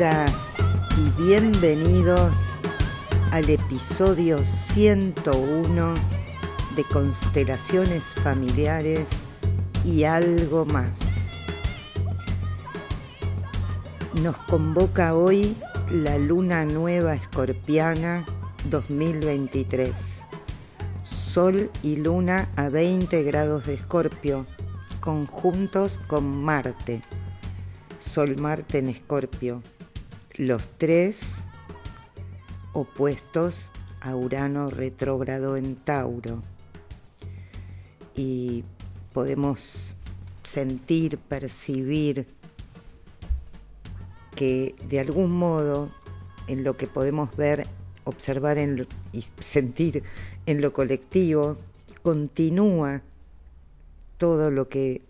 Bienvenidas y bienvenidos al episodio 101 de Constelaciones Familiares y algo más. Nos convoca hoy la luna nueva escorpiana 2023. Sol y luna a 20 grados de escorpio, conjuntos con Marte. Sol-Marte en escorpio. Los tres opuestos a Urano retrógrado en Tauro. Y podemos sentir, percibir que de algún modo en lo que podemos ver, observar y sentir en lo colectivo, continúa todo lo que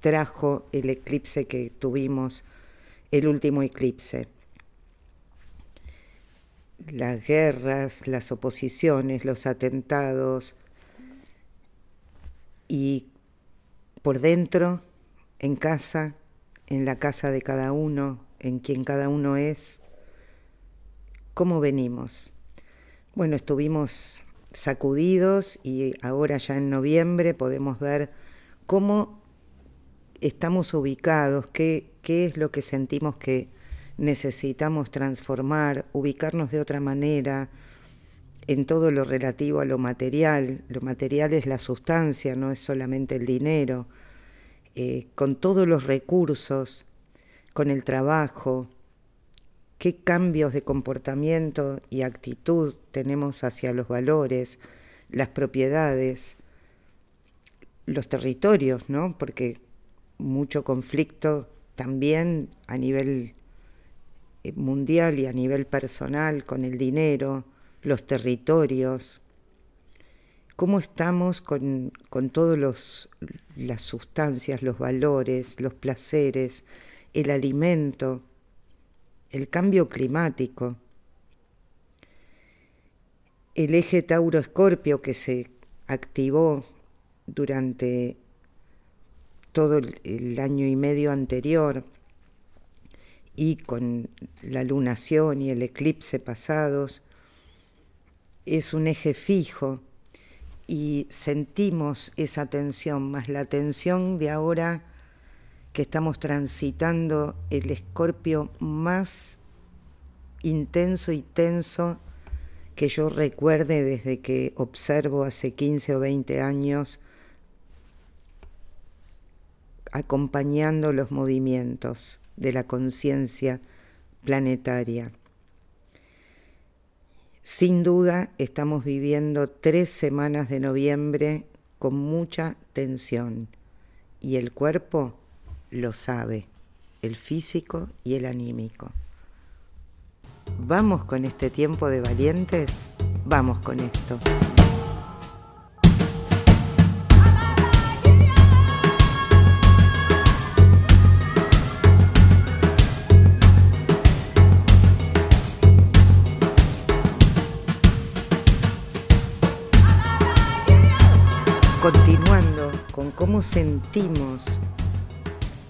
trajo el eclipse que tuvimos, el último eclipse. Las guerras, las oposiciones, los atentados y por dentro, en casa, en la casa de cada uno, en quien cada uno es, ¿cómo venimos? Bueno, estuvimos sacudidos y ahora ya en noviembre podemos ver cómo estamos ubicados, qué, qué es lo que sentimos que necesitamos transformar, ubicarnos de otra manera en todo lo relativo a lo material. Lo material es la sustancia, no es solamente el dinero. Eh, con todos los recursos, con el trabajo, qué cambios de comportamiento y actitud tenemos hacia los valores, las propiedades, los territorios, ¿no? Porque mucho conflicto también a nivel mundial y a nivel personal con el dinero, los territorios, cómo estamos con, con todas las sustancias, los valores, los placeres, el alimento, el cambio climático, el eje Tauro-Escorpio que se activó durante todo el, año y medio anterior y con la lunación y el eclipse pasados, es un eje fijo y sentimos esa tensión, más la tensión de ahora que estamos transitando el escorpio más intenso y tenso que yo recuerde desde que observo hace 15 o 20 años acompañando los movimientos de la conciencia planetaria. Sin duda estamos viviendo tres semanas de noviembre con mucha tensión y el cuerpo lo sabe, el físico y el anímico. ¿Vamos con este tiempo de valientes? Vamos con esto. Cómo sentimos,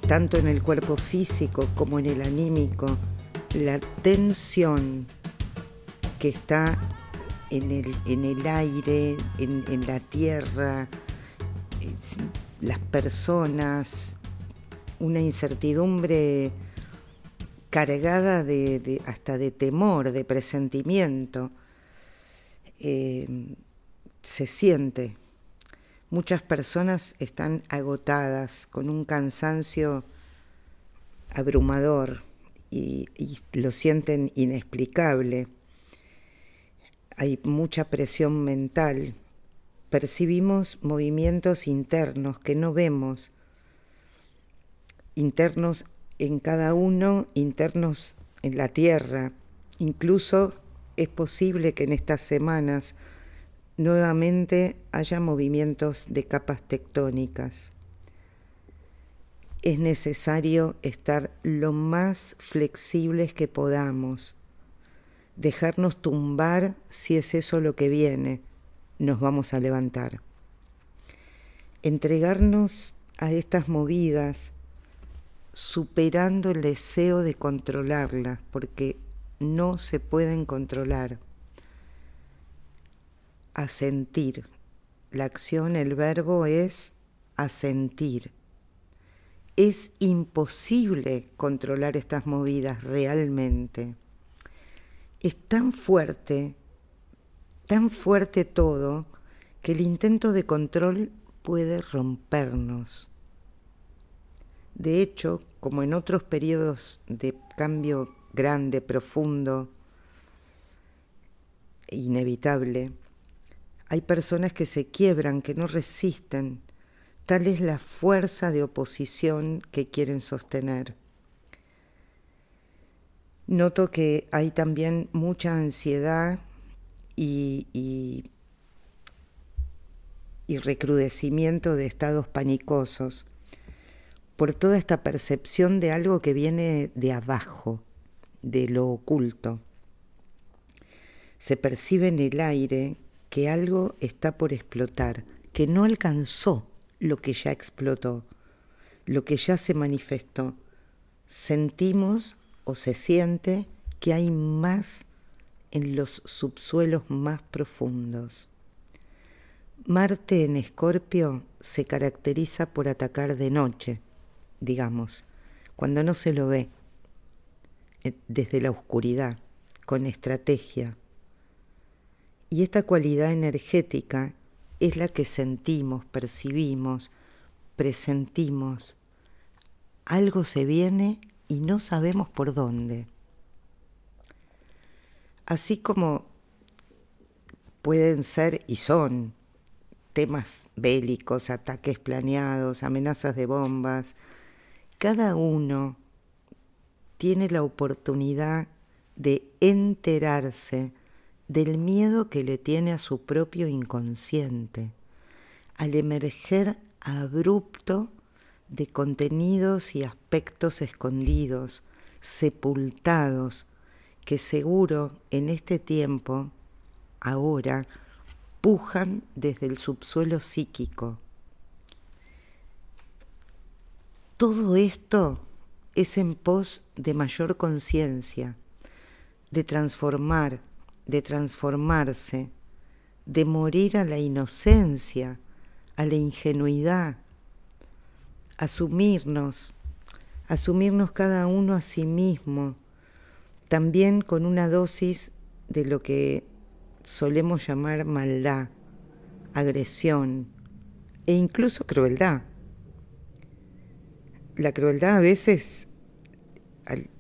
tanto en el cuerpo físico como en el anímico, la tensión que está en el, en el aire, en, la tierra, las personas, una incertidumbre cargada de, hasta de temor, de presentimiento, eh, se siente Muchas personas están agotadas con un cansancio abrumador y, lo sienten inexplicable. Hay mucha presión mental. Percibimos movimientos internos que no vemos, internos en cada uno, internos en la tierra. Incluso es posible que en estas semanas nuevamente haya movimientos de capas tectónicas. Es necesario estar lo más flexibles que podamos, dejarnos tumbar si es eso lo que viene, nos vamos a levantar. Entregarnos a estas movidas superando el deseo de controlarlas, porque no se pueden controlar. Asentir. La acción, el verbo es asentir. Es imposible controlar estas movidas realmente. Es tan fuerte, tan fuerte todo, que el intento de control puede rompernos. De hecho, como en otros periodos de cambio grande, profundo, inevitable, hay personas que se quiebran, que no resisten. Tal es la fuerza de oposición que quieren sostener. Noto que hay también mucha ansiedad y, y, recrudecimiento de estados panicosos por toda esta percepción de algo que viene de abajo, de lo oculto. Se percibe en el aire que algo está por explotar, que no alcanzó lo que ya explotó, lo que ya se manifestó. Sentimos o se siente que hay más en los subsuelos más profundos. Marte en Escorpio se caracteriza por atacar de noche, digamos, cuando no se lo ve, eh, desde la oscuridad, con estrategia. Y esta cualidad energética es la que sentimos, percibimos, presentimos. Algo se viene y no sabemos por dónde. Así como pueden ser y son temas bélicos, ataques planeados, amenazas de bombas, cada uno tiene la oportunidad de enterarse del miedo que le tiene a su propio inconsciente, al emerger abrupto de contenidos y aspectos escondidos, sepultados, que seguro en este tiempo, ahora, pujan desde el subsuelo psíquico. Todo esto es en pos de mayor conciencia, de transformar, de transformarse, de morir a la inocencia, a la ingenuidad, asumirnos, asumirnos cada uno a sí mismo, también con una dosis de lo que solemos llamar maldad, agresión e incluso crueldad. La crueldad a veces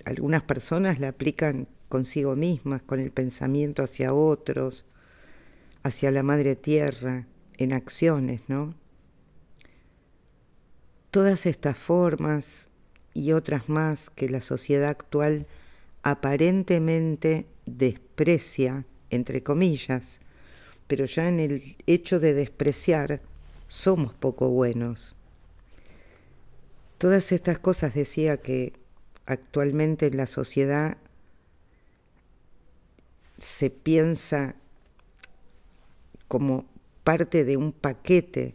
algunas personas la aplican consigo mismas, con el pensamiento hacia otros, hacia la madre tierra, en acciones, ¿no? Todas estas formas y otras más que la sociedad actual aparentemente desprecia, entre comillas, pero ya en el hecho de despreciar somos poco buenos Todas estas cosas decía que actualmente en la sociedad se piensa como parte de un paquete,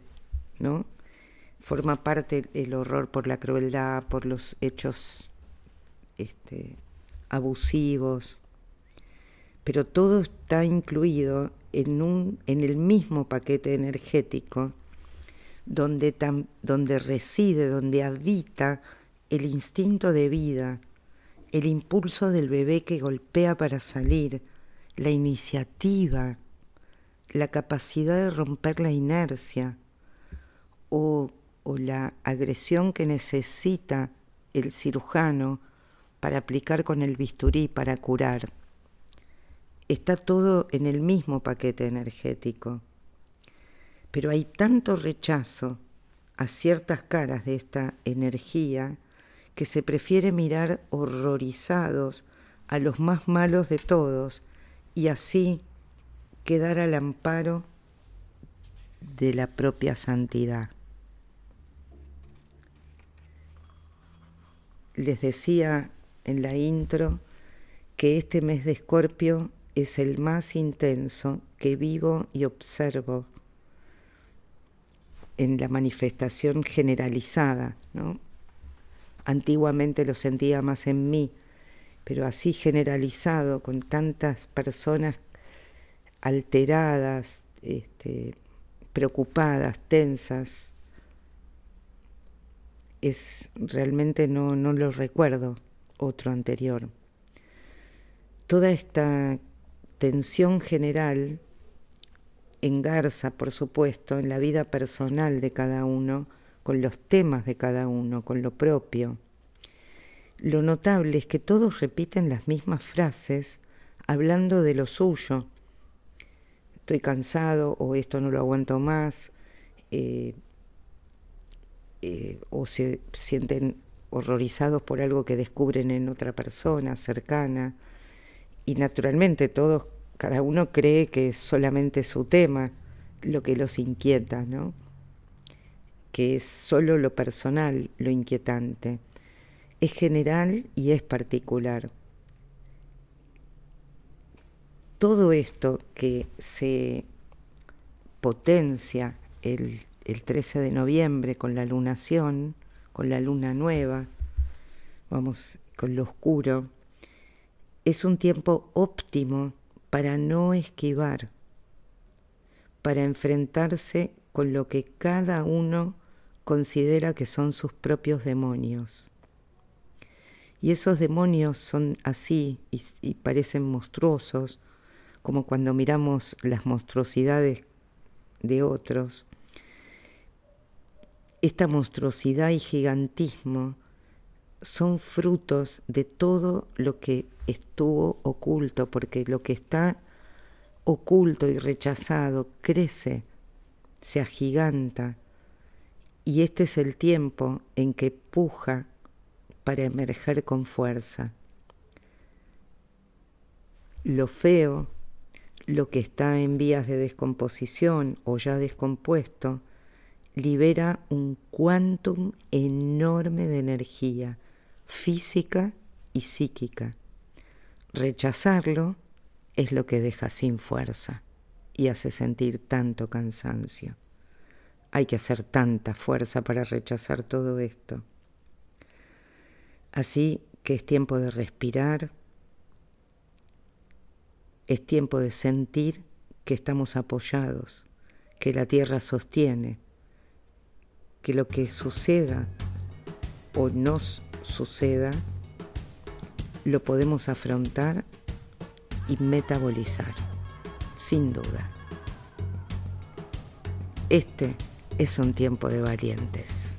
¿no? Forma parte el horror por la crueldad, por los hechos este, abusivos, pero todo está incluido en, un, en el mismo paquete energético donde, donde reside, donde habita el instinto de vida, el impulso del bebé que golpea para salir, la iniciativa, la capacidad de romper la inercia o, o la agresión que necesita el cirujano para aplicar con el bisturí para curar. Está todo en el mismo paquete energético pero hay tanto rechazo a ciertas caras de esta energía que se prefiere mirar horrorizados a los más malos de todos y así quedar al amparo de la propia santidad. Les decía en la intro que este mes de Escorpio es el más intenso que vivo y observo en la manifestación generalizada. ¿no? antiguamente lo sentía más en mí, pero así generalizado, con tantas personas alteradas, este, preocupadas, tensas, es realmente no, no lo recuerdo otro anterior. Toda esta tensión general engarza, por supuesto, en la vida personal de cada uno, con los temas de cada uno, con lo propio. Lo notable es que todos repiten las mismas frases hablando de lo suyo. Estoy cansado o esto no lo aguanto más. Eh, eh, o se sienten horrorizados por algo que descubren en otra persona cercana. Y naturalmente todos, cada uno cree que es solamente su tema lo que los inquieta, ¿no? Que es solo lo personal lo inquietante. Es general y es particular. Todo esto que se potencia el el 13 de noviembre con la lunación, con la luna nueva, vamos, con lo oscuro, es un tiempo óptimo para no esquivar, para enfrentarse con lo que cada uno considera que son sus propios demonios. Y esos demonios son así y, y, parecen monstruosos, como cuando miramos las monstruosidades de otros, esta monstruosidad y gigantismo son frutos de todo lo que estuvo oculto, porque lo que está oculto y rechazado crece, se agiganta, y este es el tiempo en que puja para emerger con fuerza. Lo feo, lo que está en vías de descomposición o ya descompuesto, libera un quantum enorme de energía física y psíquica. Rechazarlo es lo que deja sin fuerza y hace sentir tanto cansancio. Hay que hacer tanta fuerza para rechazar todo esto. Así que es tiempo de respirar, es tiempo de sentir que estamos apoyados, que la tierra sostiene, que lo que suceda o nos suceda lo podemos afrontar y metabolizar, sin duda. Este es un tiempo de valientes.